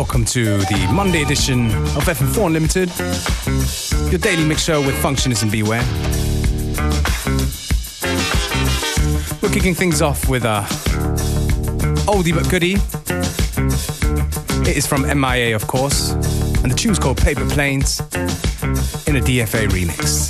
welcome to the Monday edition of FM4 Unlimited, your daily mix show with Functionist and Beware. We're kicking things off with a oldie but goodie. It is from MIA, of course, and the tune's called Paper Planes in a DFA remix.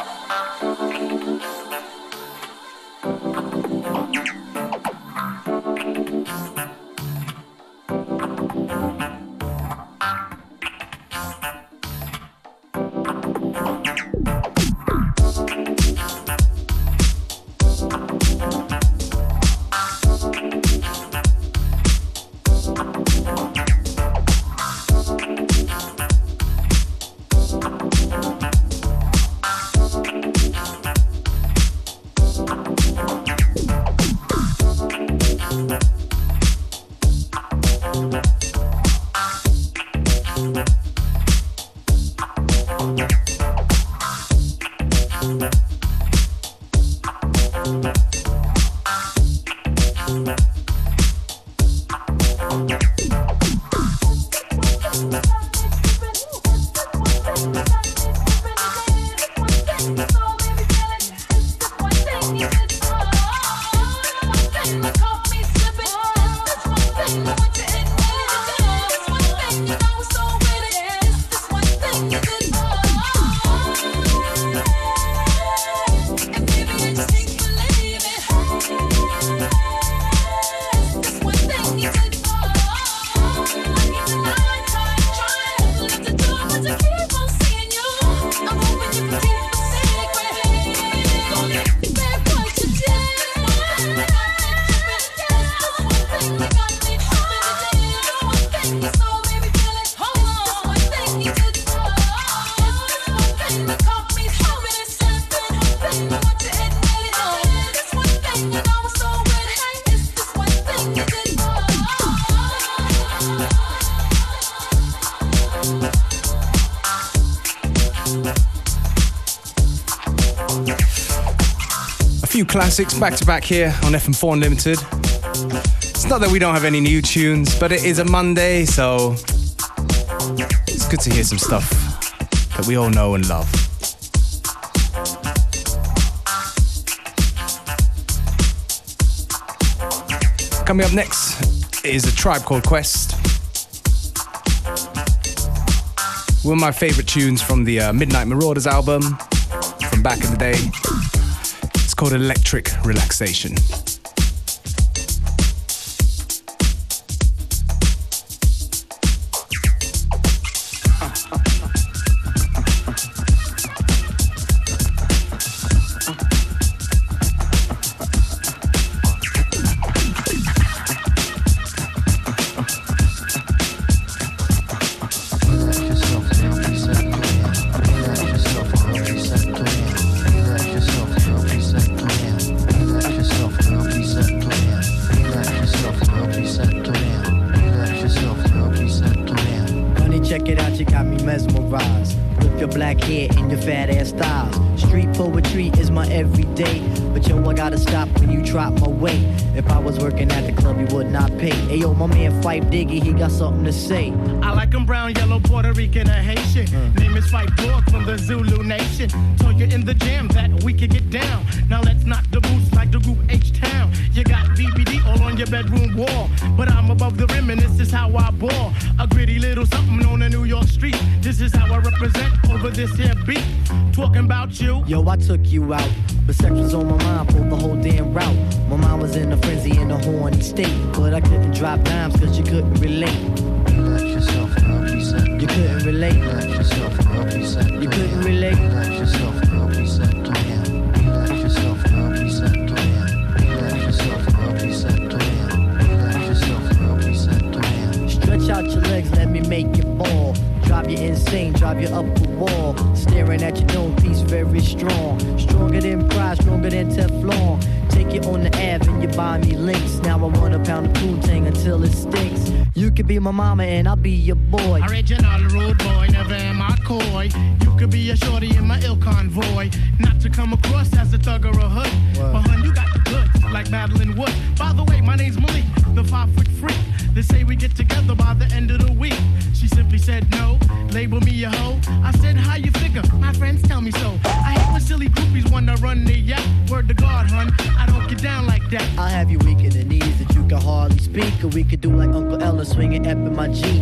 classics back to back here on FM4 Unlimited. It's not that we don't have any new tunes, but it is a Monday, so it's good to hear some stuff that we all know and love. Coming up next is a tribe called Quest. One of my favorite tunes from the uh, Midnight Marauders album from back in the day called Electric Relaxation. Working at the club, you would not pay. Hey yo, my man Phife Diggy, he got something to say. I like him brown, yellow, Puerto Rican, or Haitian. Uh. Name is Phife Dawg from the Zulu Nation. Told you in the jam that we could get down. Now let's knock the boots like the group H Town. You got BBD all on your bedroom wall. But I'm above the rim and this is how I ball. A gritty little something on a New York street. This is how I represent over this here beat. Talking about you. Yo, I took you out. But sex was on my mind for the whole damn route. My mind was in a frenzy in a state. But I couldn't drop dimes cause you couldn't relate. You let yourself go, said. You couldn't relate. You let yourself go, said. You couldn't relate. Let yourself go, said. Stretch out your legs, let me make you fall. Drive you insane, drive you up the wall. Staring at your dome piece, very strong. Stronger than pride, stronger than Teflon. Take you on the Ave and you buy me links. Now I want a pound of Poontang until it stinks. You could be my mama and I'll be your boy. Original rude boy, never am I coy. You could be a shorty in my ill convoy. Not to come across as a thug or a hood. What? But hun, you got the goods, like Madeline Wood. By the way, my name's Malik, the five foot freak. They say we get together by the end of the week. Simply said no label me a hoe. I said, how you figure? My friends tell me so. I hate when silly groupies wanna run the yacht. Word to God, hun, I don't get down like that. I'll have you weak in the knees that you can hardly speak. Or we could do like Uncle Ella swinging up in my Jeep.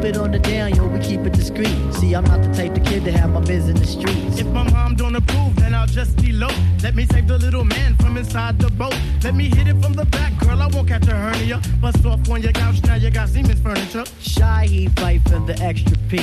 Keep it on the down, yo, we keep it discreet. See, I'm not the type of kid to have my biz in the streets. If my mom don't approve, then I'll just be low. Let me save the little man from inside the boat. Let me hit it from the back, girl, I won't catch a hernia. Bust off on your couch, now you got Siemens furniture. Shy, he fight for the extra P.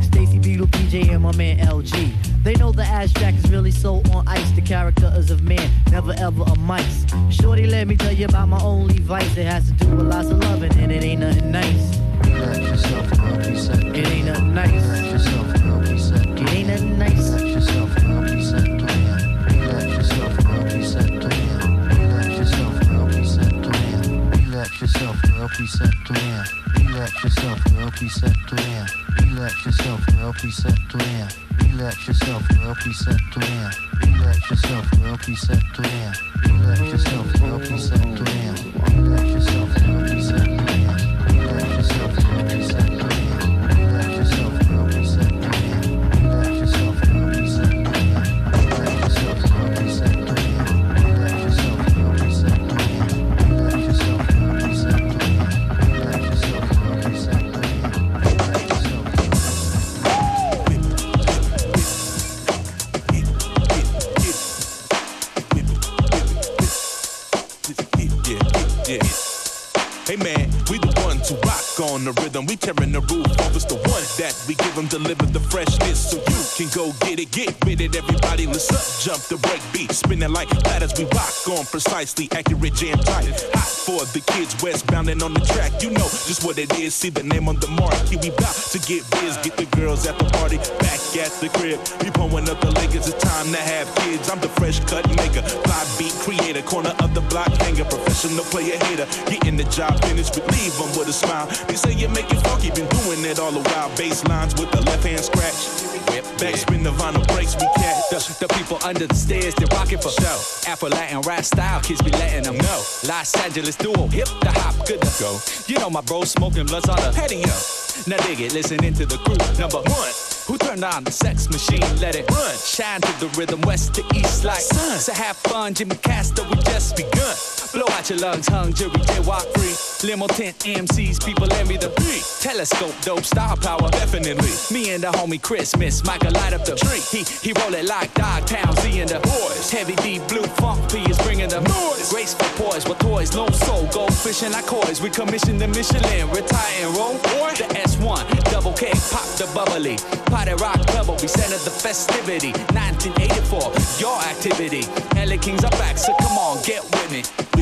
Stacy Beetle, PJ, and my man LG. They know the abstract is really so on ice. The character is of man, never ever a mice. Shorty, let me tell you about my only vice. It has to do with lots of loving, and it ain't nothing nice. Relax yourself, girl, reset. It ain't nothing nice. Relax yourself, reset. It ain't nothing nice. Relax yourself, girl, reset. Relax yourself, girl, reset. Relax yourself, girl, reset. Relax yourself, girl, reset. Relax yourself, girl, reset. Relax yourself, girl, preset to in. Relax yourself, girl, preset to in. Relax yourself, girl, preset to in. Relax yourself, girl, preset to in. Relax We tearing the roof that we give them, deliver the freshness so you can go get it, get with it. Everybody, let's up, jump the break beat, spinning like ladders. We rock on precisely, accurate, jam tight. Hot for the kids westbound and on the track. You know just what it is. See the name on the mark. We bout to get biz, get the girls at the party, back at the crib. We pulling up the Lakers. It's time to have kids. I'm the fresh cut maker, fly beat creator, corner of the block hanger, professional player hater. Getting the job finished, but leave them with a smile. They say you make it funky, been doing it all the while. Bass lines with the left hand scratch. Backspin the vinyl breaks we catch. The, the people under the stairs, they're rocking for show. Afro Latin rap style, kids be letting them know. Los Angeles duo, hip the hop, good to go. You know my bro smoking blunts on the patio. Now dig it, listening to the crew. Number one, who turned on the sex machine? Let it run. Shine to the rhythm, west to east like sun. So have fun, Jimmy Castor, we just begun. Blow out your lungs, hung, jury, walk free. Limo tent MCs, people envy the beat. Telescope, dope, star power, Definitely. Me and the homie Christmas, Michael light up the tree. He he roll it like Dogtown, Z and the boys. Heavy D, blue funk P is bringing the noise. Graceful poise with toys, no soul, go fishing like coys. We commission the Michelin, retire and roll. Boy, Thes One, double K, pop the bubbly. Party rock double, we center the festivity. 1984, your activity. LA Kings are back, so come on, get with me.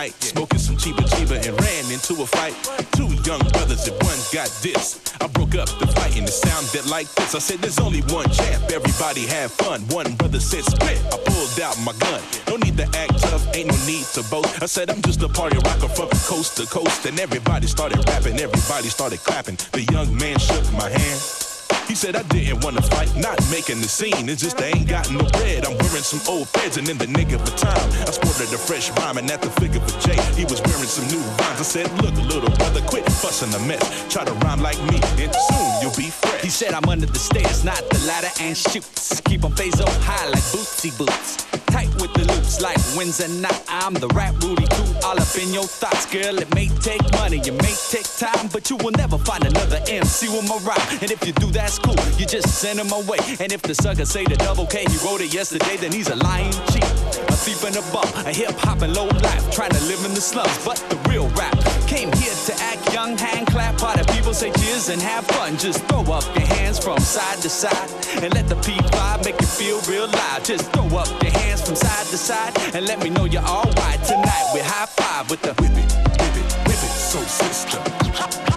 Night, smoking some cheaper cheaper, and ran into a fight. Two young brothers and one got this. I broke up the fight and it sounded like this. I said, There's only one champ, everybody have fun. One brother said, Split. I pulled out my gun. No need to act tough, ain't no need to boast. I said, I'm just a party rocker from coast to coast. And everybody started rapping, everybody started clapping. The young man shook my hand. He said I didn't wanna fight, not making the scene. It's just I ain't got no bread. I'm wearing some old feds and in the of the time. I sported a fresh rhyme and at the figure for Jay. He was wearing some new rhymes. I said, look, little brother, quit fussing the mess. Try to rhyme like me and soon you'll be fresh. He said I'm under the stairs, not the ladder and shoots. Keep on phase high like bootsy boots. Tight with the loops like Wednesday night. I'm the rap Rudy too, all up in your thoughts, girl. It may take money, it may take time, but you will never find another MC with my rhyme. And if you do, that's cool. You just send him away. And if the sucker say the double K, he wrote it yesterday, then he's a lying cheat. A thief and a bum, a hip hop and low life, trying to live in the slums. But the real rap came here to act young, hand clap, party people say cheers and have fun. Just throw up your hands from side to side and let the P5 make you feel real live. Just throw up your hands from side to side and let me know you're alright tonight. We high five with the whip it, whip it, whip it, so sister.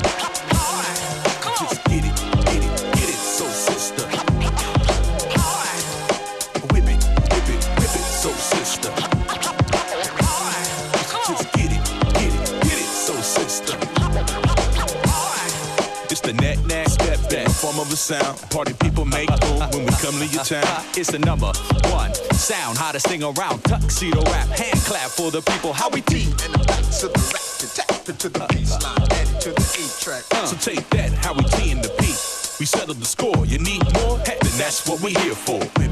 Of a sound. Party people make boom when we come to your town. It's the number one sound, hottest thing around. Tuxedo rap, hand clap for the people. How we team. And the backs of the rack to tap into the baseline, add it to the A track. Uh, so take that, how we T in the beat. We settle the score. You need more? Heck, then that's what we here for. Whip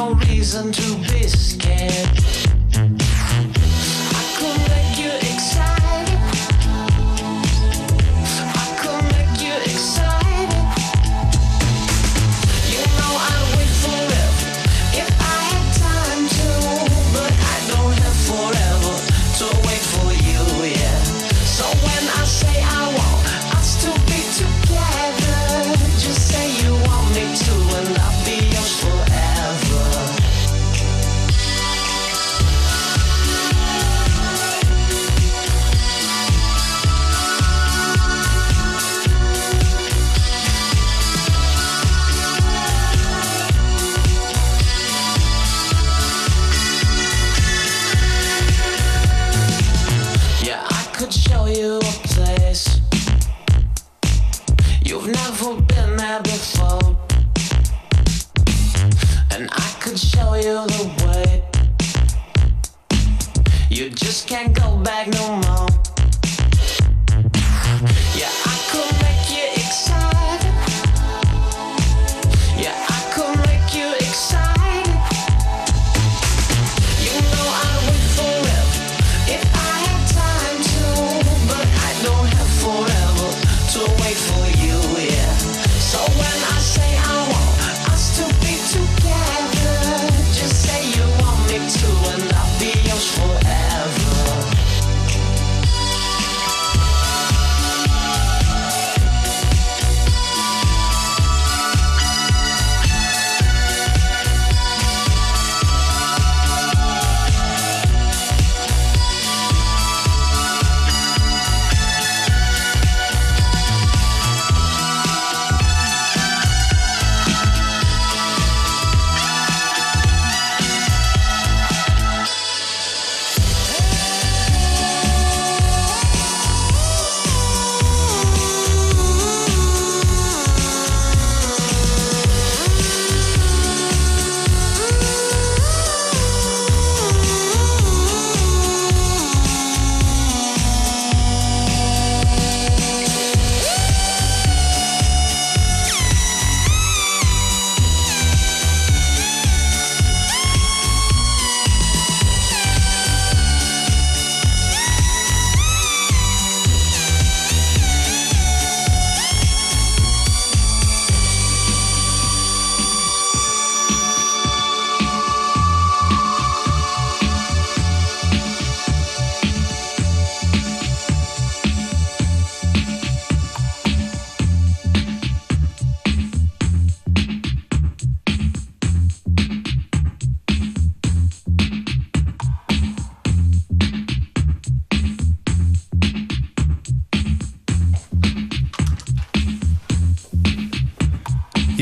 no reason to be scared.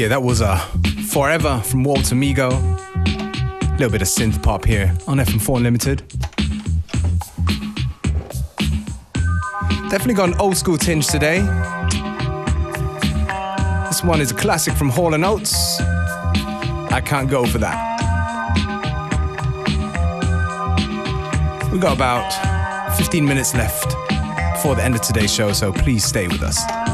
that was a uh, Forever from Walter Meego. A little bit of synth pop here on FM4 Unlimited. Definitely got an old school tinge today. This one is a classic from Hall & Oates. I can't go for that. We've got about 15 minutes left before the end of today's show, so please stay with us.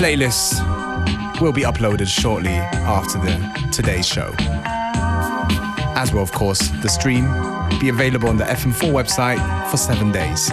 playlists will be uploaded shortly after the today's show. As will, of course, the stream be available on the FM4 website for seven days.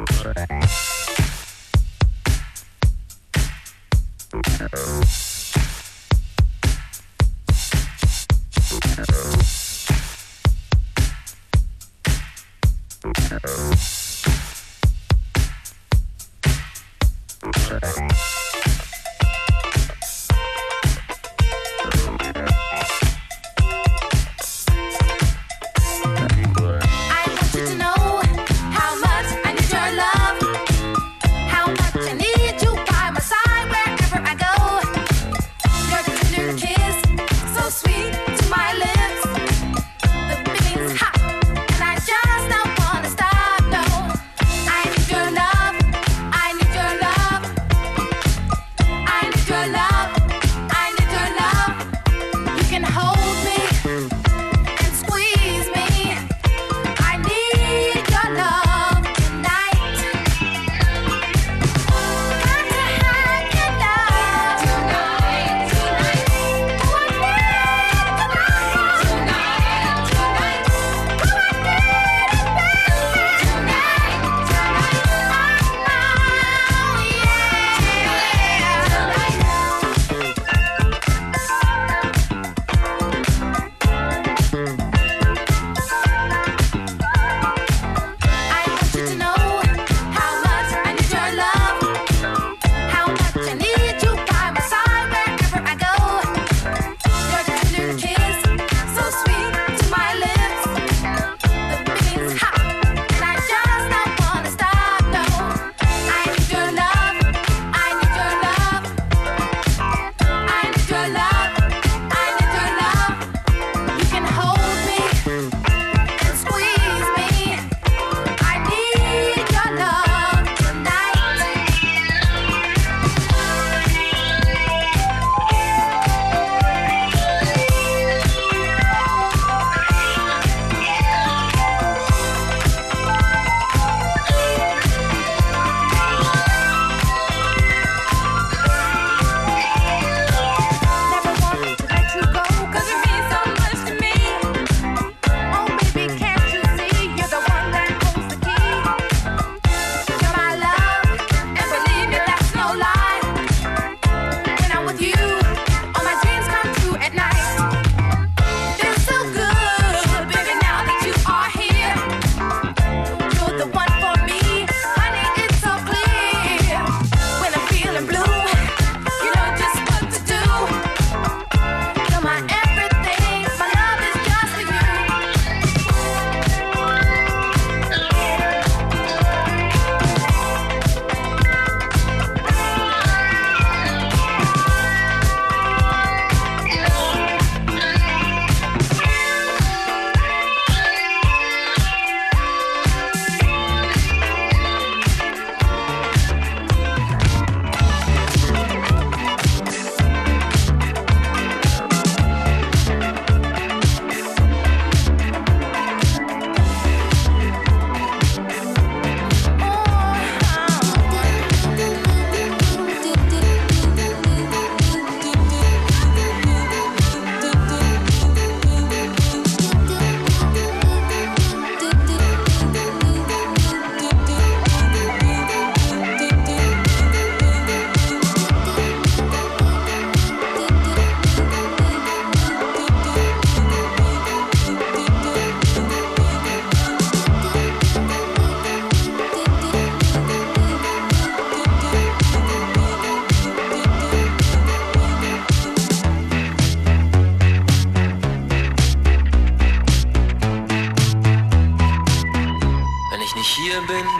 Oh.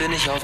nicht auf.